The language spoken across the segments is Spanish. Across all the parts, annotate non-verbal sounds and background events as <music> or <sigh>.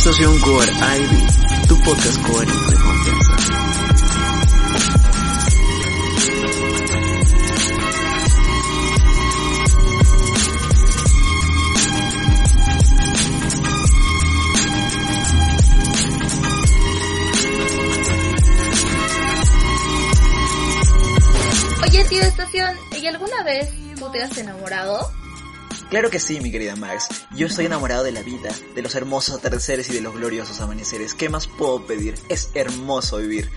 Estación Core Ivy, tu podcast core de confianza. Oye, tío Estación, ¿y alguna vez tú te has enamorado? Claro que sí, mi querida Max. Yo estoy enamorado de la vida, de los hermosos atardeceres y de los gloriosos amaneceres. ¿Qué más puedo pedir? Es hermoso vivir.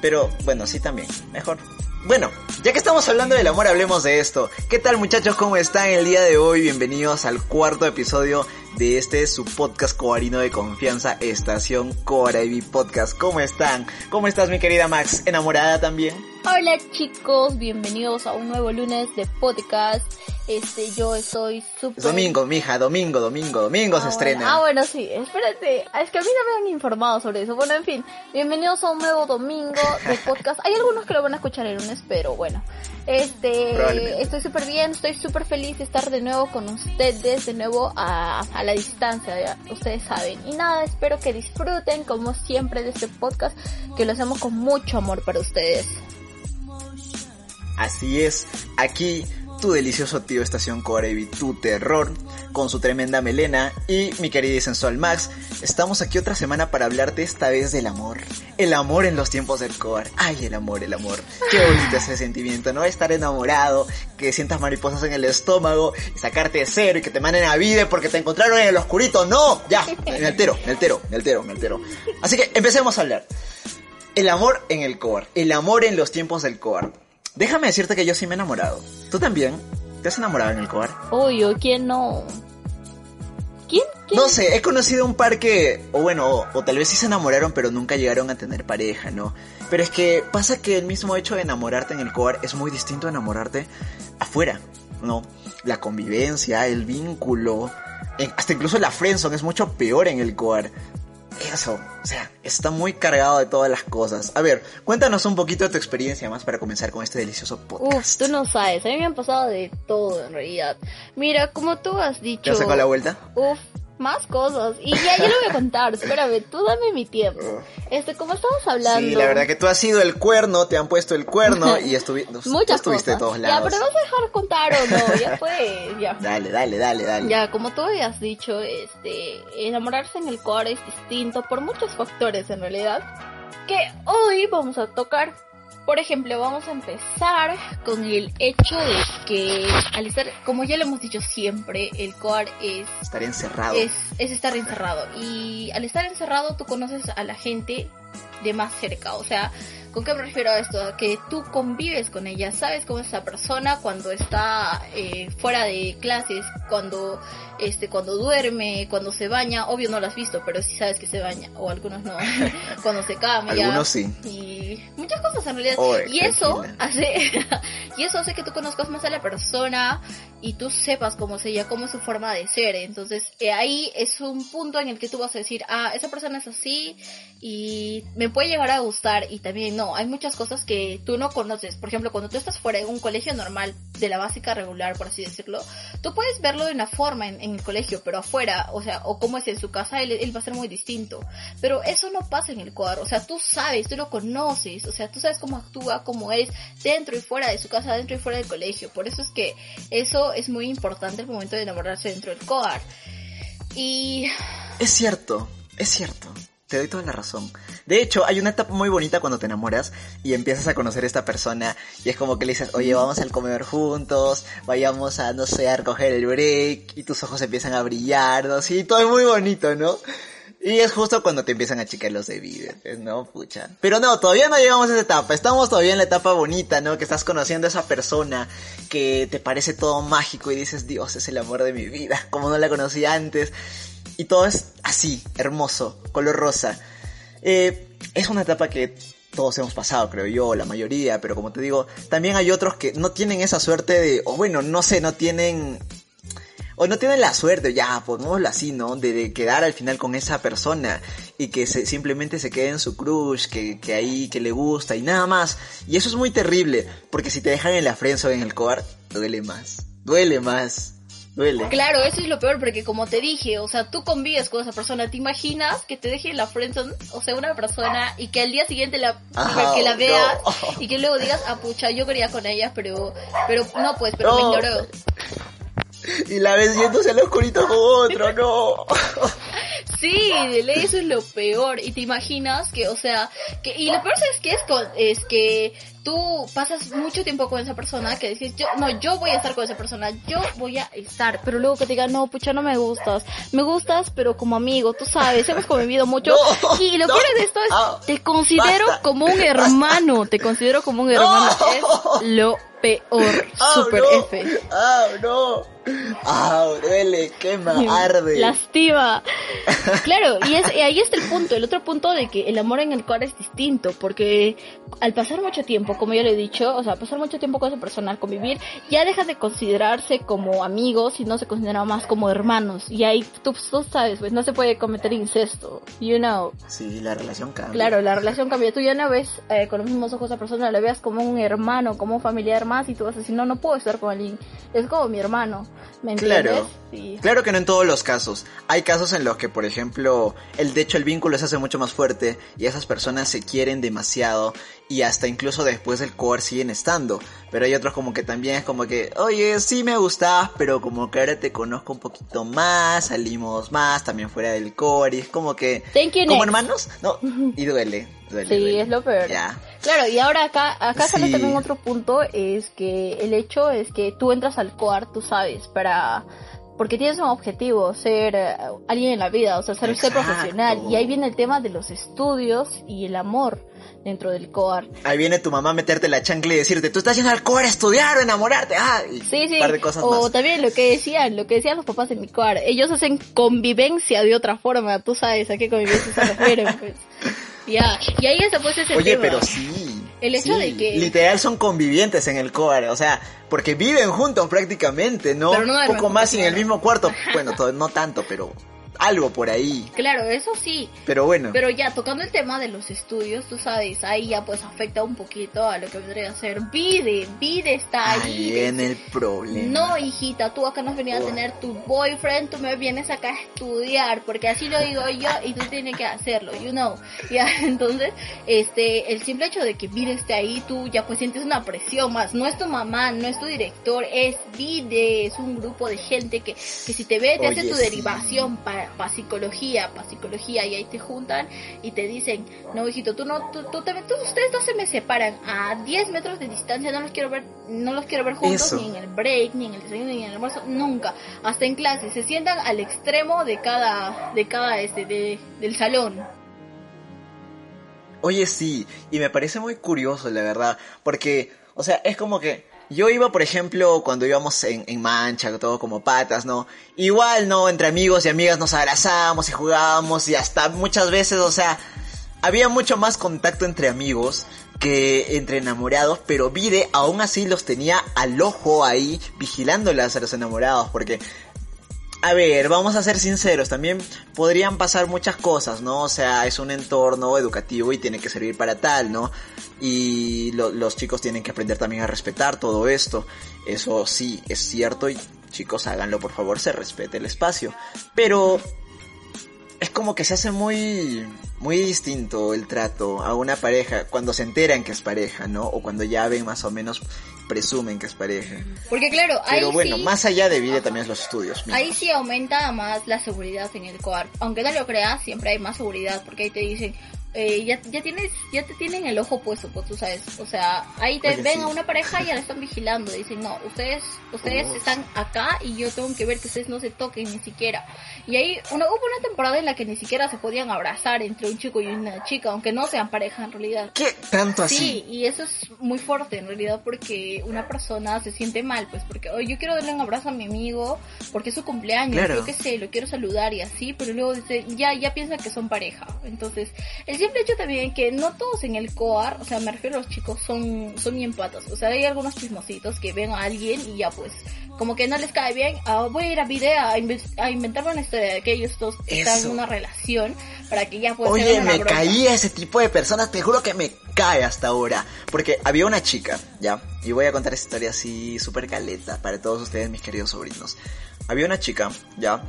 Pero, bueno, sí también. Mejor. Bueno, ya que estamos hablando del amor, hablemos de esto. ¿Qué tal muchachos? ¿Cómo están el día de hoy? Bienvenidos al cuarto episodio de este su podcast coarino de confianza, Estación Coaraibi Podcast. ¿Cómo están? ¿Cómo estás mi querida Max? ¿Enamorada también? Hola chicos, bienvenidos a un nuevo lunes de podcast. Este, yo estoy súper... Es domingo, mija, domingo, domingo, domingo se Ah, estrena. Ah, bueno, sí, espérate. Es que a mí no me han informado sobre eso. Bueno, en fin, bienvenidos a un nuevo domingo de <laughs> podcast. Hay algunos que lo van a escuchar el lunes, pero bueno. Este, estoy súper bien, estoy súper feliz de estar de nuevo con ustedes, de nuevo a, a la distancia, ya, ustedes saben. Y nada, espero que disfruten como siempre de este podcast, que lo hacemos con mucho amor para ustedes. Así es, aquí tu delicioso tío Estación Corebi, tu terror, con su tremenda melena, y mi querida y sensual Max, estamos aquí otra semana para hablarte esta vez del amor. El amor en los tiempos del core. Ay, el amor, el amor. Qué bonito ese sentimiento, ¿no? Estar enamorado, que sientas mariposas en el estómago, sacarte de cero y que te manden a vida porque te encontraron en el oscurito. ¡No! Ya, me altero, me altero, me altero, me altero. Así que empecemos a hablar. El amor en el core, el amor en los tiempos del core. Déjame decirte que yo sí me he enamorado. ¿Tú también? ¿Te has enamorado en el core? Obvio, ¿quién no? ¿Quién? ¿Quién? No sé, he conocido un par que, o bueno, o, o tal vez sí se enamoraron pero nunca llegaron a tener pareja, ¿no? Pero es que pasa que el mismo hecho de enamorarte en el core es muy distinto a enamorarte afuera, ¿no? La convivencia, el vínculo, hasta incluso la friendzone es mucho peor en el core. Eso, o sea, está muy cargado de todas las cosas. A ver, cuéntanos un poquito de tu experiencia más para comenzar con este delicioso Uf, podcast. tú no sabes, a mí me han pasado de todo en realidad. Mira, como tú has dicho... ¿Te has sacado la vuelta? Uf, más cosas. Y ya, ya lo voy a contar, espérame, tú dame mi tiempo. Este, como estamos hablando... Sí, la verdad que tú has sido el cuerno, te han puesto el cuerno <laughs> y estuvi tú Muchas estuviste de cosas. todos Ya, lados. pero vas a dejar contar o no, ya fue, ya. <laughs> Dale, dale, dale, dale. Ya, como tú habías dicho, este, enamorarse en el core es distinto por muchos factores en realidad, que hoy vamos a tocar. Por ejemplo, vamos a empezar con el hecho de que al estar, como ya lo hemos dicho siempre, el core es Estar encerrado. es, es estar encerrado. Y al estar encerrado tú conoces a la gente de más cerca. O sea, ¿con qué me refiero a esto? Que tú convives con ella, sabes cómo es esa persona cuando está eh, fuera de clases, cuando este cuando duerme, cuando se baña, obvio no lo has visto, pero sí sabes que se baña, o algunos no, <laughs> cuando se cambia. Algunos sí. Y muchas cosas en realidad. Oye, y eso hace <laughs> y eso hace que tú conozcas más a la persona y tú sepas cómo es ella, cómo es su forma de ser. Entonces, eh, ahí es un punto en el que tú vas a decir, ah, esa persona es así y me puede llegar a gustar. Y también, no, hay muchas cosas que tú no conoces. Por ejemplo, cuando tú estás fuera en un colegio normal, de la básica regular, por así decirlo, tú puedes verlo de una forma en, en el colegio, pero afuera, o sea, o cómo es en su casa, él, él va a ser muy distinto. Pero eso no pasa en el cuadro. O sea, tú sabes, tú lo conoces, o sea, tú sabes cómo actúa, cómo es dentro y fuera de su casa, dentro y fuera del colegio. Por eso es que eso es muy importante el momento de enamorarse dentro del COAR. Y Es cierto, es cierto. Te doy toda la razón. De hecho, hay una etapa muy bonita cuando te enamoras y empiezas a conocer a esta persona y es como que le dices, oye, vamos al comedor juntos, vayamos a, no sé, a recoger el break y tus ojos empiezan a brillar, ¿no? Sí, todo es muy bonito, ¿no? Y es justo cuando te empiezan a chicar los de ¿no? Pucha. Pero no, todavía no llegamos a esa etapa. Estamos todavía en la etapa bonita, ¿no? Que estás conociendo a esa persona que te parece todo mágico y dices, Dios, es el amor de mi vida, como no la conocí antes. Y todo es así, hermoso, color rosa. Eh, es una etapa que todos hemos pasado, creo yo, la mayoría, pero como te digo, también hay otros que no tienen esa suerte de, o bueno, no sé, no tienen o no tienen la suerte, ya, pongámoslo así, ¿no? De, de quedar al final con esa persona y que se, simplemente se quede en su crush, que, ahí, que le gusta y nada más. Y eso es muy terrible, porque si te dejan en la friendzone en el cobar, duele más, duele más. Duele. Claro, eso es lo peor, porque como te dije, o sea, tú convives con esa persona, ¿te imaginas que te deje la friendzone, o sea, una persona, y que al día siguiente la, Ah, que la no. veas, <laughs> y que luego digas, ah, pucha, yo quería con ella, pero, pero, no, pues, pero me No. ignoró. Y la ves yéndose al oscurito con otro, no. <laughs> Sí, de ley eso es lo peor. Y te imaginas que, o sea, que, y lo peor es que es, con- es que tú pasas mucho tiempo con esa persona que dices, yo, no, yo voy a estar con esa persona, yo voy a estar, pero luego que te digan, no, pucha, no me gustas, me gustas, pero como amigo, tú sabes, hemos convivido mucho. <laughs> No, y lo no, peor de esto es, ah, te considero basta, como un <laughs> hermano, te considero como un hermano, No. es lo peor, Ah, super. F. Ah, no. Ah, duele, quema, <laughs> arde. Lastima. Claro, y, es, y ahí está el punto, el otro punto de que el amor en el cual es distinto, porque al pasar mucho tiempo, como yo le he dicho, o sea, pasar mucho tiempo con esa persona, al convivir, ya deja de considerarse como amigos y no se considera más como hermanos. Y ahí tú, tú sabes, pues no se puede cometer incesto, you know. Sí, la relación cambia. Claro, la relación cambia. Tú ya no ves eh, con los mismos ojos a esa persona, la veas como un hermano, como un familiar más, y tú vas a decir, no, no puedo estar con alguien. Es como mi hermano, ¿me entiendes? Claro. Sí. Claro que no en todos los casos. Hay casos en los que, por ejemplo, el de hecho el vínculo se hace mucho más fuerte y esas personas se quieren demasiado y hasta incluso después del core siguen estando. Pero hay otros como que también es como que, oye, sí me gustas, pero como que ahora te conozco un poquito más, salimos más, también fuera del core y es como que... Thank you, ¿Como hermanos? No, <laughs> y duele, duele. Sí, duele. es lo peor. Ya. Claro, y ahora acá, acá sale Sí. también otro punto, es que el hecho es que tú entras al COAR, tú sabes, para... Porque tienes un objetivo, ser eh, alguien en la vida, o sea, ser, Exacto. profesional. Y ahí viene el tema de los estudios y el amor dentro del COAR. Ahí viene tu mamá a meterte la chancla y decirte, tú estás yendo al core a estudiar o enamorarte. Ah, y Sí, sí. un par de cosas o más. también lo que decían, lo que decían los papás en mi COAR. Ellos hacen convivencia de otra forma, tú sabes a qué convivencia se refieren, pues. <laughs> Ya, y ahí ese pues es el Oye, tema. pero sí. El hecho sí. de que- Literal son convivientes en el core, o sea, porque viven juntos prácticamente, ¿no? Pero no Un poco más en el mismo cuarto. <laughs> Bueno, to- no tanto, pero algo por ahí. Claro, eso sí. Pero bueno. Pero ya, tocando el tema de los estudios, tú sabes, ahí ya pues afecta un poquito a lo que vendría a ser Vide. Vide está ahí ahí. viene el problema. No, hijita, tú acá no has venido a tener tu boyfriend, tú me vienes acá a estudiar, porque así lo digo yo y tú tienes que hacerlo, you know. <laughs> Ya, entonces, este, el simple hecho de que Vide esté ahí, tú ya pues sientes una presión más. No es tu mamá, no es tu director, es Vide, es un grupo de gente que, que si te ve te hace tu sí. derivación para psicología, para psicología, y ahí te juntan y te dicen, no, hijito, tú no, tú, tú tú- ustedes dos se me separan a 10 metros de distancia, no los quiero ver, no los quiero ver juntos, Eso. ni en el break, ni en el desayuno, ni en el almuerzo, nunca, hasta en clase, se sientan al extremo de cada, de cada este, de, del salón. Oye, sí, y me parece muy curioso, la verdad, porque, o sea, es como que yo iba, por ejemplo, cuando íbamos en, en mancha, todo como patas, ¿no? Igual, ¿no? Entre amigos y amigas nos abrazábamos y jugábamos y hasta muchas veces, o sea, había mucho más contacto entre amigos que entre enamorados, pero Vide aún así los tenía al ojo ahí, vigilándolas a los enamorados, porque a ver, vamos a ser sinceros, también podrían pasar muchas cosas, ¿no? O sea, es un entorno educativo y tiene que servir para tal, ¿no? Y lo- los chicos tienen que aprender también a respetar todo esto. Eso sí, es cierto y chicos, háganlo por favor, se respete el espacio. Pero es como que se hace muy muy distinto el trato a una pareja cuando se enteran que es pareja, ¿no? O cuando ya ven más o menos presumen que es pareja. Porque claro, ahí Pero bueno, sí, más allá de vida también es los estudios. Ahí sí aumenta más la seguridad en el coar. Aunque no lo creas, siempre hay más seguridad porque ahí te dicen, eh, ya, ya tienes, ya te tienen el ojo puesto, pues tú sabes. O sea, ahí te Oye, ven sí. a una pareja y ya la están vigilando. Dicen, no, ustedes, ustedes Oh. están acá y yo tengo que ver que ustedes no se toquen ni siquiera. Y ahí una, hubo una temporada en la que ni siquiera se podían abrazar entre un chico y una chica, aunque no sean pareja en realidad. ¿Qué tanto así? Sí, y eso es muy fuerte en realidad porque una persona se siente mal, pues porque "Oye, yo quiero darle un abrazo a mi amigo porque es su cumpleaños, Claro. yo qué sé, lo quiero saludar y así, pero luego dice, ya, ya piensa que son pareja. Entonces, el simple hecho también que no todos en el coar, o sea, me refiero a los chicos, son, son bien patas. O sea, hay algunos chismositos que ven a alguien y ya pues, como que no les cae bien, ah, voy a ir a video a, inve- a inventarme una historia de que ellos dos están en una relación para que ya pues Oye, una me broma. caía ese tipo de personas, te juro que me, cae hasta ahora. Porque había una chica, ¿ya? Y voy a contar esta historia así súper caleta para todos ustedes, mis queridos sobrinos. Había una chica, ¿ya?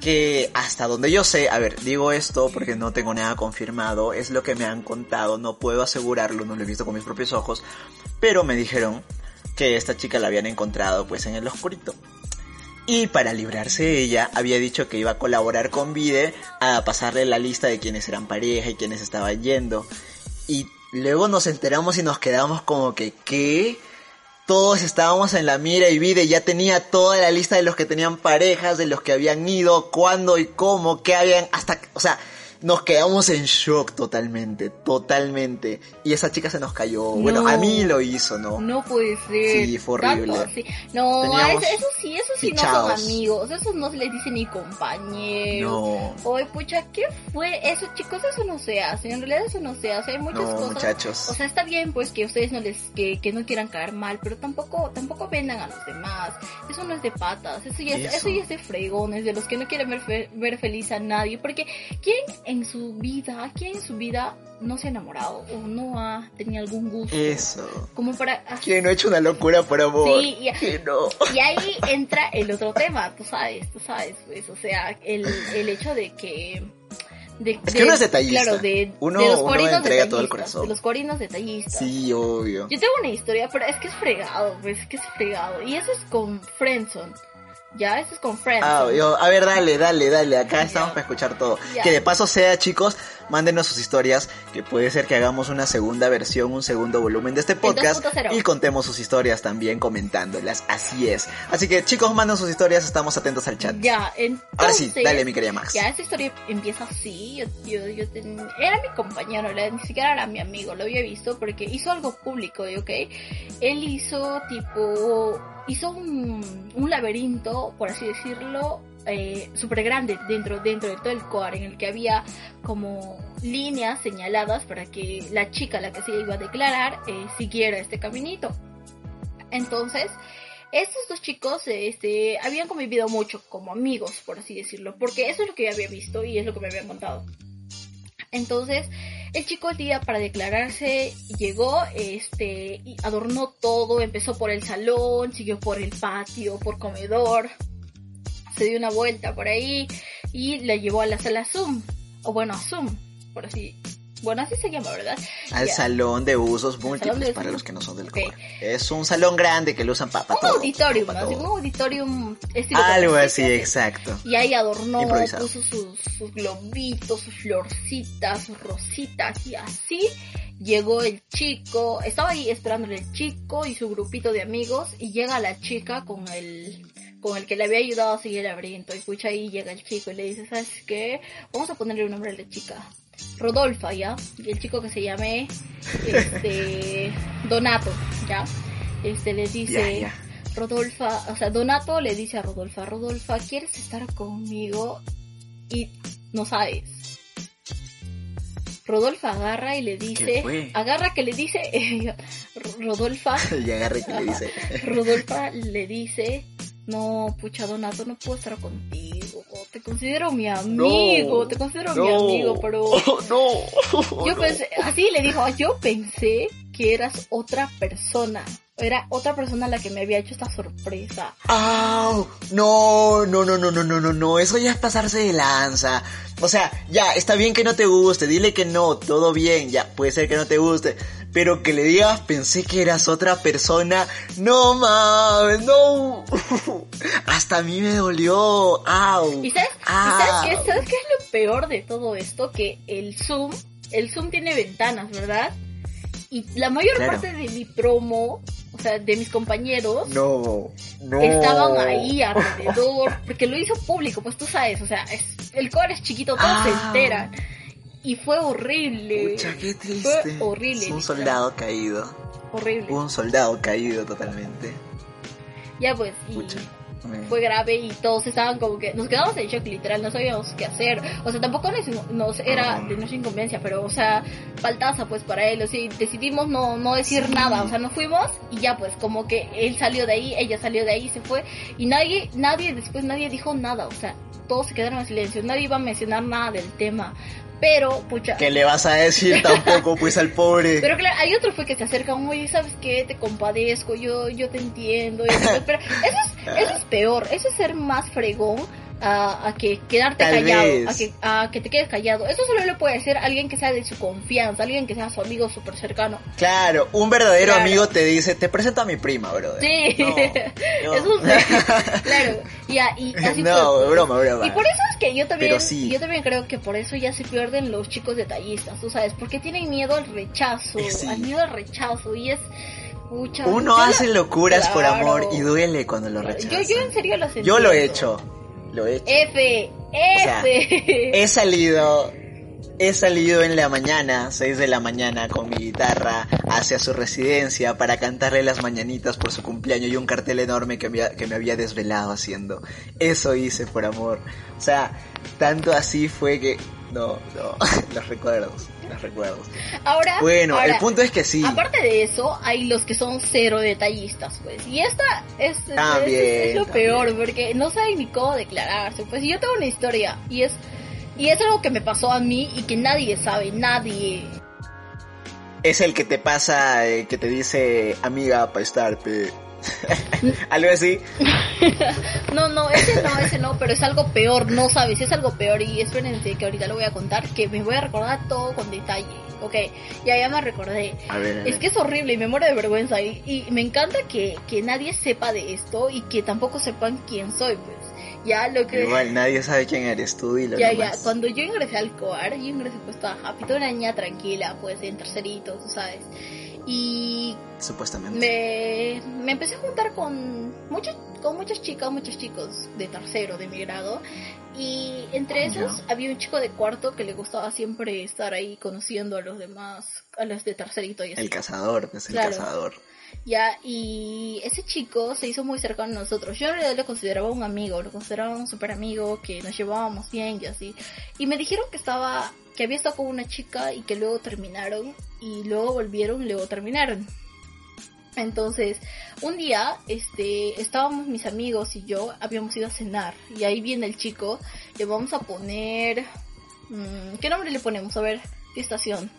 Que hasta donde yo sé, a ver, digo esto porque no tengo nada confirmado, es lo que me han contado, no puedo asegurarlo, no lo he visto con mis propios ojos, pero me dijeron que esta chica la habían encontrado pues en el oscurito. Y para librarse de ella, había dicho que iba a colaborar con Vide a pasarle la lista de quienes eran pareja y quienes estaban yendo. Y luego nos enteramos y nos quedamos como que, ¿qué? Todos estábamos en la mira y Vide ya tenía toda la lista de los que tenían parejas, de los que habían ido, cuándo y cómo, qué habían, hasta, o sea, nos quedamos en shock totalmente, totalmente. Y esa chica se nos cayó. Bueno, a mí lo hizo, ¿no? No puede ser. Sí, fue horrible. No, eso, eso, sí, eso sí no son amigos. Eso no se les dice ni compañeros. No. Oye, pucha, ¿qué fue? Eso, chicos, eso no se hace. En realidad eso no se hace. Hay muchas no, cosas. muchachos. O sea, está bien, pues, que ustedes no les, que, que no quieran caer mal, pero tampoco, tampoco vendan a los demás. Eso no es de patas. Eso ya, es, eso. ya es de fregones, de los que no quieren ver, ver feliz a nadie. Porque, ¿quién en su vida, ¿quién en su vida no se ha enamorado o no ha tenido algún gusto? Eso. Como para... ¿Quién no ha hecho una locura por amor? Sí, y, no? y ahí entra el otro tema, tú sabes, tú sabes, pues, o sea, el, el hecho de que... De, es que uno es detallista. Claro, de, uno, de los uno entrega todo el corazón. De los corinos detallistas. Sí, obvio. Yo tengo una historia, pero es que es fregado, pues, es que es fregado. Y eso es con Friendson. Ya, esto es con Friends. Ah, a ver, dale, dale, dale. Acá estamos para escuchar todo. Que de paso sea, chicos, mándenos sus historias. Que puede ser que hagamos una segunda versión, un segundo volumen de este podcast. Y contemos sus historias también comentándolas. Así es. Así que, chicos, manden sus historias. Estamos atentos al chat. Ya, entonces. Ahora sí, dale, mi querida Max. Ya, esta historia empieza así. Yo, yo, yo Era mi compañero, ni siquiera era mi amigo. Lo había visto porque hizo algo público, ¿ok? Él hizo tipo hizo un, laberinto, por así decirlo, eh, súper grande dentro, dentro de todo el core, en el que había como líneas señaladas para que la chica, la que se iba a declarar, eh, siguiera este caminito. Entonces, estos dos chicos este, habían convivido mucho como amigos, por así decirlo, porque eso es lo que yo había visto y es lo que me habían contado. Entonces, el chico el día para declararse llegó, este, y adornó todo, empezó por el salón, siguió por el patio, por comedor, se dio una vuelta por ahí y la llevó a la sala Zoom, o bueno, a Zoom, por así bueno, así se llama, ¿verdad? Al salón de usos múltiples para los que no son del okay. Es un salón grande que lo usan para, Un auditorium, ¿no? un auditorium estilo Algo así, exacto. Y ahí adornó, puso sus, sus globitos, sus florcitas, sus rositas y así llegó el chico, estaba ahí esperándole el chico y su grupito de amigos y llega la chica con el con el que le había ayudado a seguir el laberinto y escucha ahí llega el chico y le dice, ¿sabes qué? Vamos a ponerle un nombre a la chica. Rodolfa, ¿ya? Y el chico que se llame este, <laughs> Donato, ¿ya? Este le dice, Rodolfa, o sea, Donato le dice a Rodolfa, Rodolfa, ¿quieres estar conmigo? Y no sabes. Rodolfa agarra y le dice, agarra que le dice, <laughs> Rodolfa, <laughs> y agarra que le dice, Rodolfa le dice, no, pucha Donato, no puedo estar contigo. Te considero mi amigo, te considero mi amigo, pero... <laughs> no. <laughs> Yo pensé, así le dijo, yo pensé que eras otra persona. Era otra persona la que me había hecho esta sorpresa. ¡Ah! No, no, no, no, no, no, no, no. Eso ya es pasarse de lanza. O sea, ya, está bien que no te guste. Dile que no, todo bien. Ya, puede ser que no te guste pero que le digas pensé que eras otra persona, no mames, no. <laughs> Hasta a mí me dolió. Au. ¿Y sabes, qué? ¿sabes qué es lo peor de todo esto? Que el Zoom, el Zoom tiene ventanas, ¿verdad? Y la mayor parte de mi promo, o sea, de mis compañeros, no, no. estaban ahí alrededor, porque lo hizo público, pues tú sabes, o sea, el core es chiquito, todos se enteran y fue horrible. Pucha, qué triste. Fue horrible. un soldado caído. Horrible. Un soldado caído totalmente. Ya pues, y fue grave y todos estaban como que nos quedamos en shock literal, no sabíamos qué hacer. O sea, tampoco nos, era de nuestra inconveniencia, pero o sea, faltaza pues para él, o sea, decidimos no, no decir nada, o sea, nos fuimos y ya pues como que él salió de ahí, ella salió de ahí, se fue y nadie, nadie después nadie dijo nada, o sea, todos se quedaron en silencio, nadie iba a mencionar nada del tema Pero, pucha. ¿Qué le vas a decir <laughs> tampoco, pues, al pobre? Pero claro, hay otro fue que se acercan, oye, ¿sabes qué? Te compadezco, yo, yo te <laughs> entiendo. pero eso es, eso es peor, eso es ser más fregón a, a que quedarte Tal callado, vez. a que, a que te quedes callado. Eso solo le puede decir alguien que sea de su confianza, alguien que sea su amigo súper cercano. Claro, un verdadero Claro. amigo te dice, te presento a mi prima, brother. Sí, No, <laughs> yo- eso <laughs> claro. Ya, y <laughs> así no, fue. broma, broma. Y por eso es que yo también, sí. yo también creo que por eso ya se pierden los chicos detallistas, tú sabes, porque tienen miedo al rechazo, sí. al miedo al rechazo y es pucha, Uno yo hace la- locuras por Claro. amor y duele cuando lo Yo, rechazan. yo en serio lo. Yo lo he hecho, lo he hecho. F, sea, F. He salido, he salido en la mañana, 6 de la mañana, con mi guitarra hacia su residencia para cantarle las mañanitas por su cumpleaños y un cartel enorme que me, que me había desvelado haciendo. Eso hice por amor. O sea, tanto así fue que... No, no, los recuerdos, los recuerdos. Ahora, Bueno, ahora, el punto es que sí. Aparte de eso, hay los que son cero detallistas, pues. Y esta es, es- También, es- es lo también. peor, porque no saben ni cómo declararse. Pues yo tengo una historia, y es, y es algo que me pasó a mí y que nadie sabe, nadie. Es el que te pasa, eh, que te dice, amiga, pa' estar, pe". <laughs> Algo así. <laughs> No, no, ese no, ese no, pero es algo peor, no sabes, es algo peor. Y espérense que ahorita lo voy a contar, que me voy a recordar todo con detalle. Ok, ya, ya me recordé. A ver, a ver. Es que es horrible y me muero de vergüenza. Y, y me encanta que, que nadie sepa de esto y que tampoco sepan quién soy, pues. Ya lo que. Igual nadie sabe quién eres tú, dilo Ya, nomás. ya, cuando yo ingresé al COAR, yo ingresé pues toda happy, toda una niña tranquila, pues en tercerito, tú sabes. Y Supuestamente. me, me empecé a juntar con muchos, con muchas chicas, muchos chicos de tercero, de mi grado. Y entre Ya. esos había un chico de cuarto que le gustaba siempre estar ahí conociendo a los demás, a los de tercerito y así. El cazador, es el Claro. cazador. Ya, y ese chico se hizo muy cercano a nosotros. Yo en realidad lo consideraba un amigo, lo consideraba un super amigo, que nos llevábamos bien y así. Y me dijeron que estaba, que había estado con una chica y que luego terminaron, y luego volvieron y luego terminaron. Entonces, un día, este, estábamos mis amigos y yo, habíamos ido a cenar, y ahí viene el chico, le vamos a poner, mm, ¿qué nombre le ponemos? A ver, ¿qué estación?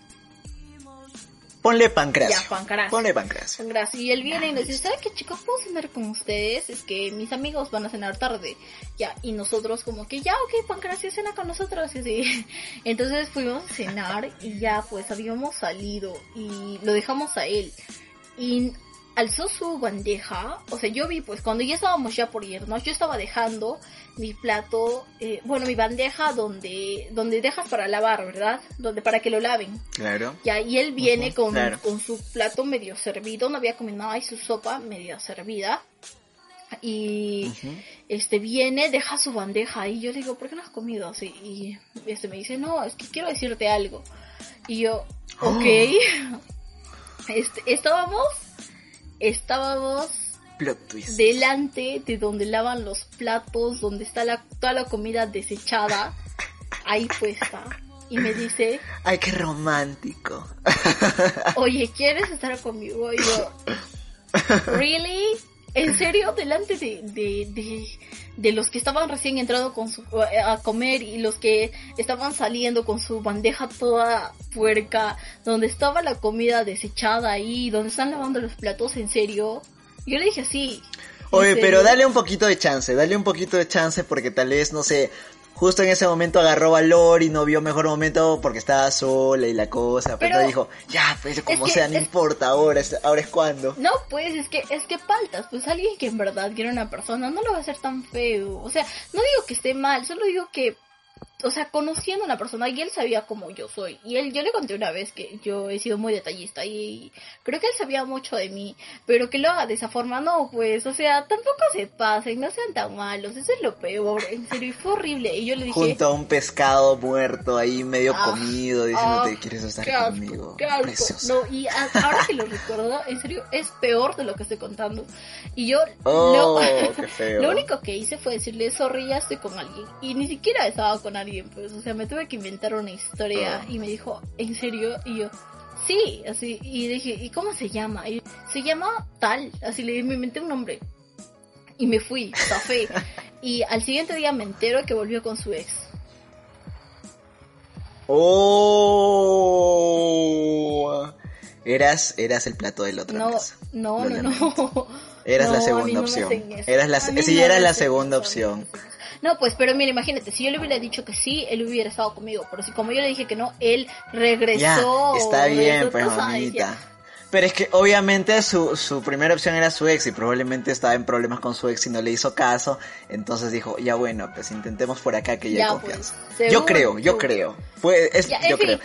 Ponle pancracio. Ya, Pancracio. Ponle pancracio. Gracias. Y él viene y nos dice, ¿saben qué chicos? ¿Puedo cenar con ustedes? Es que mis amigos van a cenar tarde. Ya, y nosotros como que, ya, ok, Pancracio, cena con nosotros. Y así. <laughs> Entonces fuimos a cenar y ya, pues habíamos salido y lo dejamos a él. Y alzó su bandeja, o sea, yo vi pues cuando ya estábamos ya por irnos, yo estaba dejando mi plato, eh, bueno, mi bandeja donde, donde dejas para lavar, ¿verdad? Donde para que lo laven. Claro. Ya, y él viene con, claro. con su plato medio servido, no había comido nada y su sopa medio servida. Y este viene, deja su bandeja y yo le digo, ¿por qué no has comido así? Y este me dice, no, es que quiero decirte algo. Y yo, ok. <laughs> Este, estábamos, estábamos Plot twist. delante de donde lavan los platos, donde está la, toda la comida desechada, ahí puesta. Y me dice, Ay, qué romántico. oye, ¿quieres estar conmigo? Y yo, <laughs> ¿really? ¿En serio? Delante de, de, de, de los que estaban recién entrando con su, a comer y los que estaban saliendo con su bandeja toda puerca, donde estaba la comida desechada ahí, donde están lavando los platos, ¿en serio? Yo le dije sí. ¿en Oye, serio? pero dale un poquito de chance, dale un poquito de chance porque tal vez, no sé, justo en ese momento agarró valor y no vio mejor momento porque estaba sola y la cosa, pero, Pero- dijo, ya, pues como que sea, no es- importa, ahora es, ahora es cuando. No, pues es que es que faltas, pues alguien que en verdad quiere una persona no lo va a hacer tan feo. O sea, no digo que esté mal, solo digo que o sea, conociendo a una persona y él sabía cómo yo soy. Y él yo le conté una vez que yo he sido muy detallista y creo que él sabía mucho de mí, pero que lo haga de esa forma no, pues, o sea, tampoco se pasen, no sean tan malos, eso es lo peor, en serio, y fue horrible. Y yo le dije, Junto a un pescado muerto ahí medio Ah, comido diciéndote, ah, ¿quieres estar qué asco, conmigo? qué asco. Precioso. No, y a- ahora que lo recuerdo, en serio, es peor de lo que estoy contando. Y yo, Oh, lo, qué <laughs> feo. lo único que hice fue decirle, sorry, ya estoy con alguien. Y ni siquiera estaba con alguien, pues, o sea, me tuve que inventar una historia. Ah. Y me dijo, ¿en serio? Y yo, sí, así. Y dije, ¿y cómo se llama? Y se llama tal, así le me inventé un nombre. Y me fui, zafé. <laughs> y al siguiente día me entero que volvió con su ex. Oh, eras, eras el plato del otro. No, no, no, no. Eras No, la segunda opción. Eras la, sí, eras la segunda opción. No, pues, pero mira, imagínate, si yo le hubiera dicho que sí, él hubiera estado conmigo. Pero si como yo le dije que no, él regresó. Ya, está bien, pues mamita. Pero es que obviamente su, su primera opción era su ex y probablemente estaba en problemas con su ex y no le hizo caso. Entonces dijo, ya bueno, pues intentemos por acá que ya, hay pues, confianza. yo creo, yo tú. creo. Fue, es, Ya, en yo fin.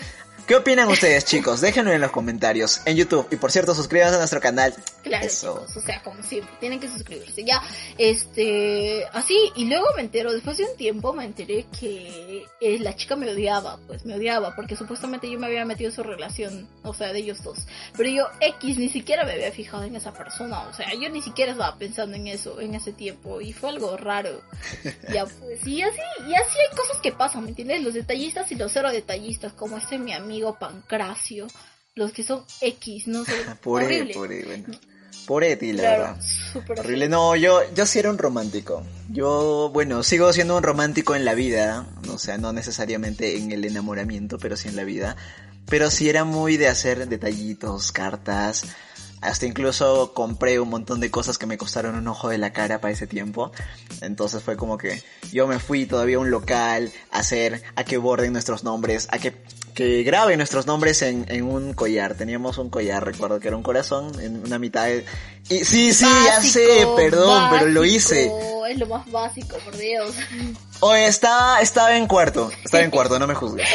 ¿Qué opinan ustedes, <laughs> chicos? Déjenlo en los comentarios en YouTube. Y por cierto, suscríbanse a nuestro canal. Claro, Eso. chicos, o sea, como siempre, tienen que suscribirse. Ya, este, así, y luego me entero, después de un tiempo me enteré que eh, la chica me odiaba, pues me odiaba, porque supuestamente yo me había metido en su relación, o sea, de ellos dos. Pero yo, X, ni siquiera me había fijado en esa persona, o sea, yo ni siquiera estaba pensando en eso en ese tiempo, y fue algo raro. <laughs> ya, pues, y así, y así hay cosas que pasan, ¿me entiendes? Los detallistas y los cero detallistas, como este mi amigo Pancracio, los que son X, no sé, <laughs> Pobre, horrible. pobre, bueno. Pobre de ti, la Claro, verdad. Horrible. No, yo, yo sí era un romántico. Yo, bueno, sigo siendo un romántico en la vida. O sea, no necesariamente en el enamoramiento, pero sí en la vida. Pero sí era muy de hacer detallitos, cartas. Hasta incluso compré un montón de cosas que me costaron un ojo de la cara para ese tiempo. Entonces fue como que yo me fui todavía a un local a hacer, a que borden nuestros nombres, a que, que graben nuestros nombres en, en un collar. Teníamos un collar, recuerdo que era un corazón en una mitad de... Y sí, sí, ya Básico, sé, perdón, pero lo básico, hice. Es lo más básico, por Dios. <laughs> Oye, estaba, estaba en cuarto, estaba en cuarto, no me juzgues.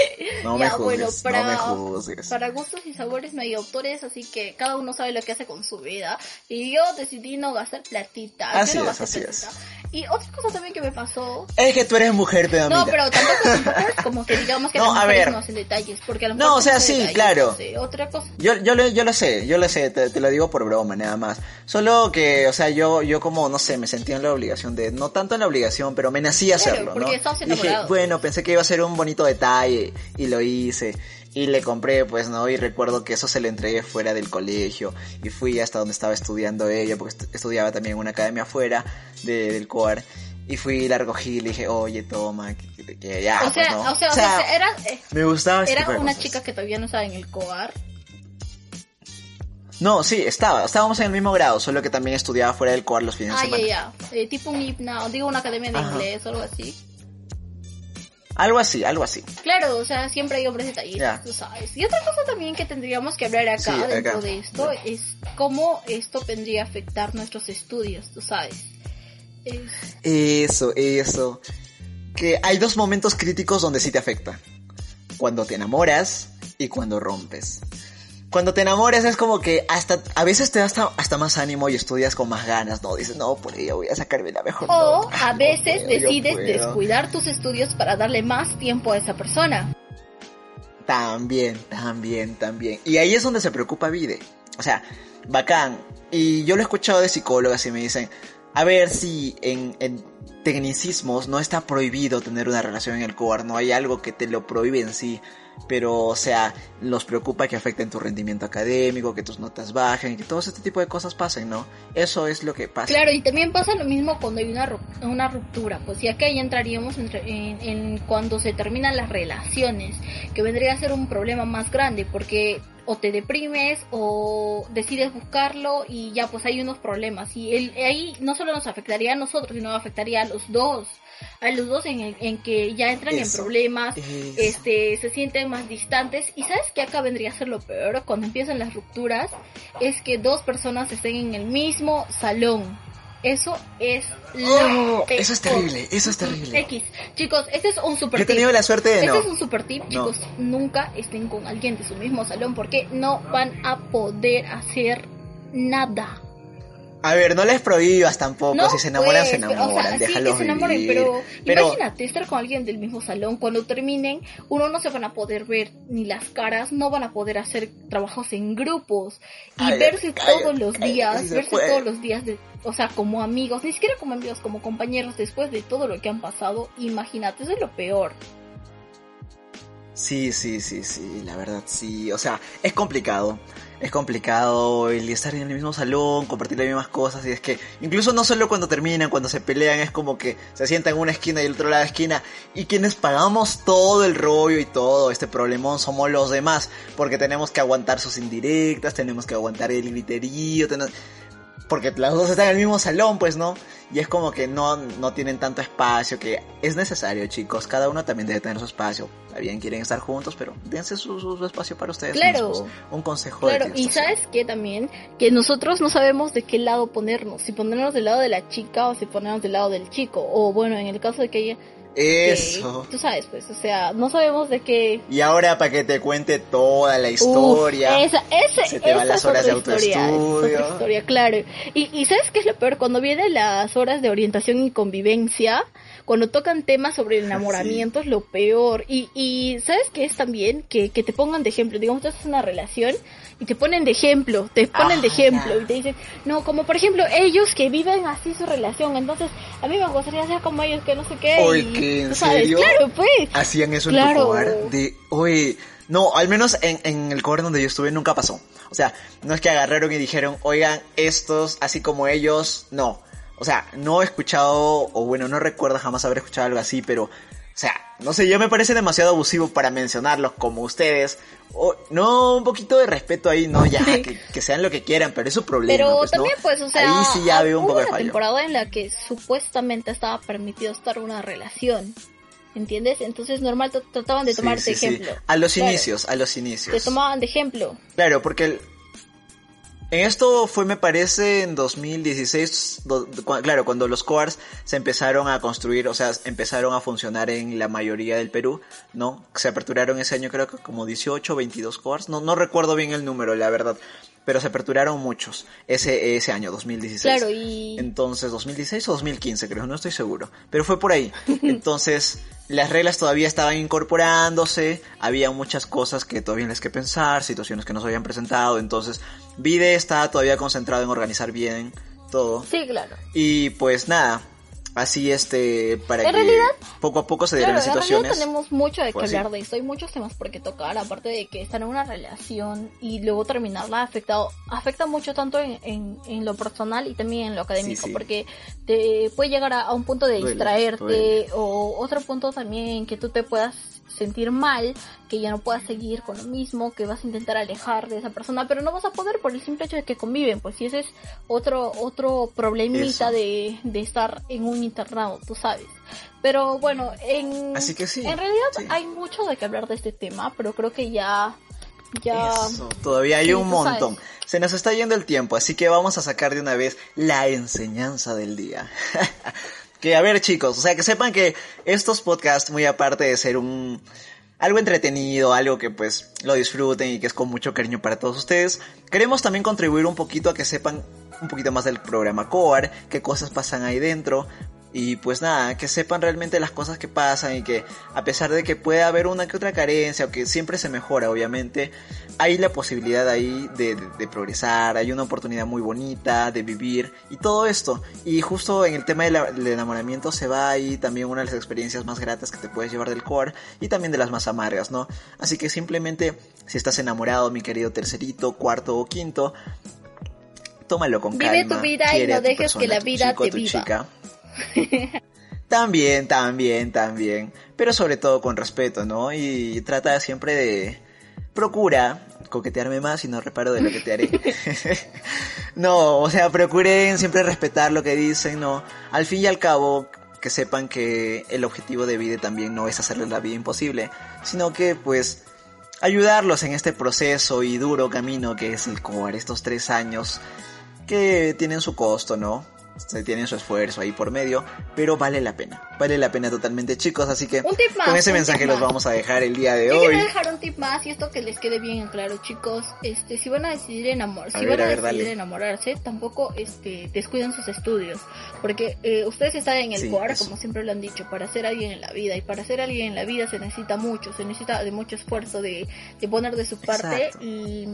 No <laughs> me Ya, bueno, juzgues, para- no me juzgues. Para gustos y sabores no hay autores, así que cada uno sabe lo que hace con su vida. Y yo decidí no gastar platita. Así no es, así es. platita. Y otra cosa también que me pasó. Es que tú eres mujer, pero No, pero tampoco, <laughs> tampoco es como que digamos que No, las a ver. no hacen detalles. Porque a lo No, o sea, sí, claro. no sé, otra cosa. Yo, yo, lo, yo lo sé, yo lo sé, te, te lo digo por broma, nada más. Solo que, o sea, yo, yo como, no sé, me sentía en la obligación de, no tanto en la obligación, pero me nací a Claro, hacerlo, porque ¿no? Dije, bueno, pensé que iba a ser un bonito detalle, y lo hice. Y le compré, pues, ¿no? Y recuerdo que eso se lo entregué fuera del colegio. Y fui hasta donde estaba estudiando ella, porque estu- estudiaba también en una academia afuera de, del COAR. Y fui, la recogí y le dije, oye, toma, que, que- que ya, o pues, sea, ¿no? o sea, o sea, era, eh, me gustaba era una chica que todavía no estaba en el COAR. No, sí, estaba. Estábamos en el mismo grado, solo que también estudiaba fuera del COAR los fines Ah, de ya, semana. ya. Eh, tipo un hipna, digo una academia de Ajá. inglés o algo así. Algo así, algo así. Claro, o sea, siempre hay hombres detallistas, Ya. tú sabes. Y otra cosa también que tendríamos que hablar acá Sí, acá. dentro de esto es cómo esto vendría a afectar nuestros estudios, tú sabes. Es- Eso, eso. Que hay dos momentos críticos donde sí te afecta. Cuando te enamoras y cuando rompes. Cuando te enamoras es como que hasta, a veces te da hasta, hasta más ánimo y estudias con más ganas, ¿no? Dices, no, por ello voy a sacarme la mejor O nota. a veces puedo, decides puedo". descuidar tus estudios para darle más tiempo a esa persona. También, también, también. Y ahí es donde se preocupa Vide. O sea, bacán. Y yo lo he escuchado de psicólogas y me dicen, a ver si en, en tecnicismos no está prohibido tener una relación en el cobar, no hay algo que te lo prohíbe en sí. Pero, o sea, los preocupa que afecten tu rendimiento académico, que tus notas bajen, que todo este tipo de cosas pasen, ¿no? Eso es lo que pasa. Claro, y también pasa lo mismo cuando hay una, ru- una ruptura, pues ya que ahí entraríamos en, en cuando se terminan las relaciones, que vendría a ser un problema más grande, porque o te deprimes o decides buscarlo y ya pues hay unos problemas. Y el, ahí no solo nos afectaría a nosotros, sino afectaría a los dos, a los dos en, en que ya entran en problemas, Eso. este se sienten más distantes. Y sabes que acá vendría a ser lo peor. Cuando empiezan las rupturas es que dos personas estén en el mismo salón. Eso es lo Oh, eso es terrible, eso es terrible. X. Chicos este es un super Yo he tip. tenido la suerte de este no. es un super tip No. chicos. Nunca estén con alguien de su mismo salón porque no van a poder hacer nada A ver, no les prohíbas tampoco, no, si se enamoran, pues, se enamoran, o sea, sí, déjalos se enamoren, vivir. pero, Pero- imagínate estar con alguien del mismo salón. Cuando terminen, uno no se van a poder ver ni las caras, no van a poder hacer trabajos en grupos y verse todos los días, verse puede. todos los días, de, o sea, como amigos, ni siquiera como amigos, como compañeros, después de todo lo que han pasado. Imagínate, eso es lo peor. Sí, sí, sí, sí, la verdad sí. O sea, es complicado. Es complicado el estar en el mismo salón, compartir las mismas cosas, y es que incluso no solo cuando terminan, cuando se pelean, es como que se sientan en una esquina y el otro lado de la esquina, y quienes pagamos todo el rollo y todo este problemón somos los demás, porque tenemos que aguantar sus indirectas, tenemos que aguantar el griterío, tenemos porque las dos están en el mismo salón, pues, ¿no? Y es como que no, no tienen tanto espacio, que es necesario, chicos. Cada uno también debe tener su espacio. Está bien, quieren estar juntos, pero dense su, espacio para ustedes claro, mismos. Un consejo Claro, y sabes que también, que nosotros no sabemos de qué lado ponernos. Si ponernos del lado de la chica o si ponernos del lado del chico. O bueno, en el caso de que ella eso. tú sabes, pues, o sea, no sabemos de qué. Y ahora para que te cuente toda la historia. esa, ese, se te van las horas de autoestudio. Historia, historia, claro. Y, y ¿sabes qué es lo peor? Cuando vienen las horas de orientación y convivencia, cuando tocan temas sobre el enamoramiento es lo peor. Y, y ¿sabes qué es también? Que, que te pongan de ejemplo. Digamos, tú haces una relación y te ponen de ejemplo, te ponen de ah, ejemplo y te dicen, no, como por ejemplo ellos que viven así su relación, entonces a mí me gustaría ser como ellos que no sé qué. Oye, ¿en serio? Claro, pues. Hacían eso en tu hogar de, oye, no, al menos en, en el cover donde yo estuve nunca pasó. O sea, no es que agarraron y dijeron, oigan, estos, así como ellos, no. O sea, no he escuchado, o bueno, no recuerdo jamás haber escuchado algo así, pero o sea, no sé, ya me parece demasiado abusivo para mencionarlos como ustedes. O, no, un poquito de respeto ahí, no, ya, que, sean lo que quieran, pero es su problema. Pero pues, también, pues, o sea, ahí sí ya veo un poco de fallo. una temporada en la que supuestamente estaba permitido estar una relación. ¿Entiendes? Entonces normal trataban de tomarte ejemplo. A los inicios, a los inicios. Te tomaban de ejemplo. Claro, porque el, en esto fue, me parece, en 2016, claro, cuando los coars se empezaron a construir, o sea, empezaron a funcionar en la mayoría del Perú, ¿no? Se aperturaron ese año creo que como 18 o 22 coars, no, no recuerdo bien el número, la verdad, pero se aperturaron muchos ese, ese año, 2016. Claro, y... Entonces, 2016 o 2015 creo, no estoy seguro, pero fue por ahí. <laughs> Entonces, las reglas todavía estaban incorporándose, había muchas cosas que todavía les que pensar, situaciones que no se habían presentado, entonces Vide estaba todavía concentrado en organizar bien todo. Sí, claro. Y pues nada, así este para que poco a poco se dieran las situaciones. En tenemos mucho de qué pues hablar de esto, hay muchos temas por qué tocar, aparte de que estar en una relación y luego terminarla afectado, afecta mucho tanto en, en, lo personal y también en lo académico, porque te puede llegar a, un punto de distraerte o otro punto también que tú te puedas sentir mal, que ya no puedas seguir con lo mismo, que vas a intentar alejar de esa persona, pero no vas a poder por el simple hecho de que conviven, pues si ese es otro otro problemita de, de estar en un internado, tú sabes. Pero bueno, en, Así que sí, en realidad hay mucho de que hablar de este tema, pero creo que ya ya todavía hay un montón. Se nos está yendo el tiempo, así que vamos a sacar de una vez la enseñanza del día. <laughs> Que a ver chicos, o sea, que sepan que estos podcasts, muy aparte de ser un algo entretenido, algo que pues lo disfruten y que es con mucho cariño para todos ustedes, queremos también contribuir un poquito a que sepan un poquito más del programa Core, qué cosas pasan ahí dentro, y pues nada, que sepan realmente las cosas que pasan y que a pesar de que pueda haber una que otra carencia o que siempre se mejora, obviamente, hay la posibilidad ahí de, progresar, hay una oportunidad muy bonita de vivir y todo esto. Y justo en el tema del enamoramiento se va ahí también una de las experiencias más gratas que te puedes llevar del core y también de las más amargas, ¿no? Así que simplemente, si estás enamorado, mi querido tercerito, cuarto o quinto, tómalo con calma. Vive tu vida y no dejes que la vida te viva. <laughs> también, también, también. Pero sobre todo con respeto, ¿no? Y trata siempre de... Procura coquetearme más y no reparo de lo que te haré. <laughs> no, o sea, procuren siempre respetar lo que dicen, ¿no? Al fin y al cabo, que sepan que el objetivo de vida también no es hacerles la vida imposible, sino que pues ayudarlos en este proceso y duro camino que es el core, estos tres años que tienen su costo, ¿no? Se tiene su esfuerzo ahí por medio, pero vale la pena. Vale la pena totalmente, chicos. Así que con ese mensaje los vamos a dejar el día de hoy. Quiero dejar un tip más y esto que les quede bien claro, chicos. Este, si van a decidir enamorar, si van a, decidir enamorarse, tampoco este descuiden sus estudios, porque eh, ustedes están en el cuar, como siempre lo han dicho, para ser alguien en la vida y para ser alguien en la vida se necesita mucho, se necesita de mucho esfuerzo de, de poner de su parte y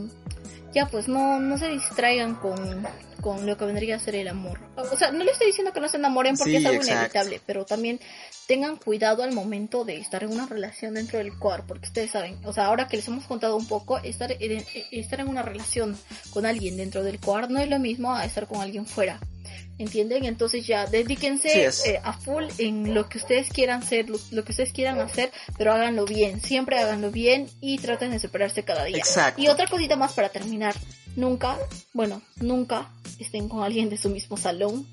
ya pues no no se distraigan con con lo que vendría a ser el amor. O sea, no le estoy diciendo que no se enamoren porque es algo inevitable, pero también tengan cuidado al momento de estar en una relación dentro del core, porque ustedes saben, o sea, ahora que les hemos contado un poco, estar en, estar en una relación con alguien dentro del core no es lo mismo a estar con alguien fuera. ¿Entienden? Entonces ya dedíquense eh, a full en lo que ustedes quieran ser, lo, que ustedes quieran hacer, pero háganlo bien, siempre háganlo bien y traten de superarse cada día. Y otra cosita más para terminar, nunca, bueno, nunca estén con alguien de su mismo salón.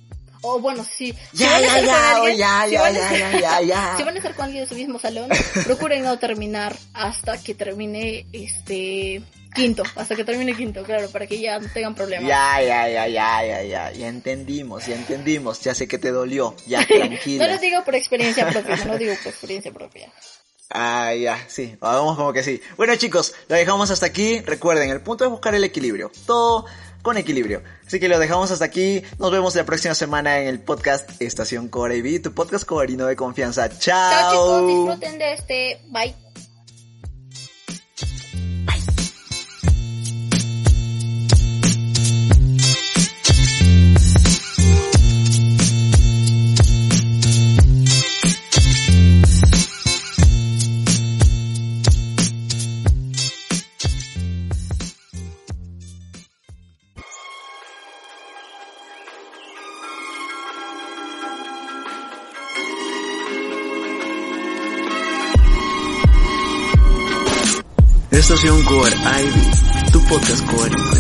O bueno, si, ya, si ya, ya, ya, ya, ya, ya, ya, ya, Si van a estar con alguien de su mismo salón, procuren no terminar hasta que termine este quinto, hasta que termine quinto, claro, para que ya no tengan problemas. Ya, ya, ya, ya, ya, ya, ya entendimos, ya entendimos, ya sé que te dolió, ya tranquilo. <laughs> no lo digo por experiencia propia, no lo digo por experiencia propia. Ah, ya, sí, vamos como que sí. Bueno chicos, lo dejamos hasta aquí. Recuerden, el punto es buscar el equilibrio. Todo con equilibrio. Así que lo dejamos hasta aquí. Nos vemos la próxima semana en el podcast Estación Core B, tu podcast coreano de confianza. Chao. Chao chicos, disfruten de este. Bye. Ivy, tu podcast coherente.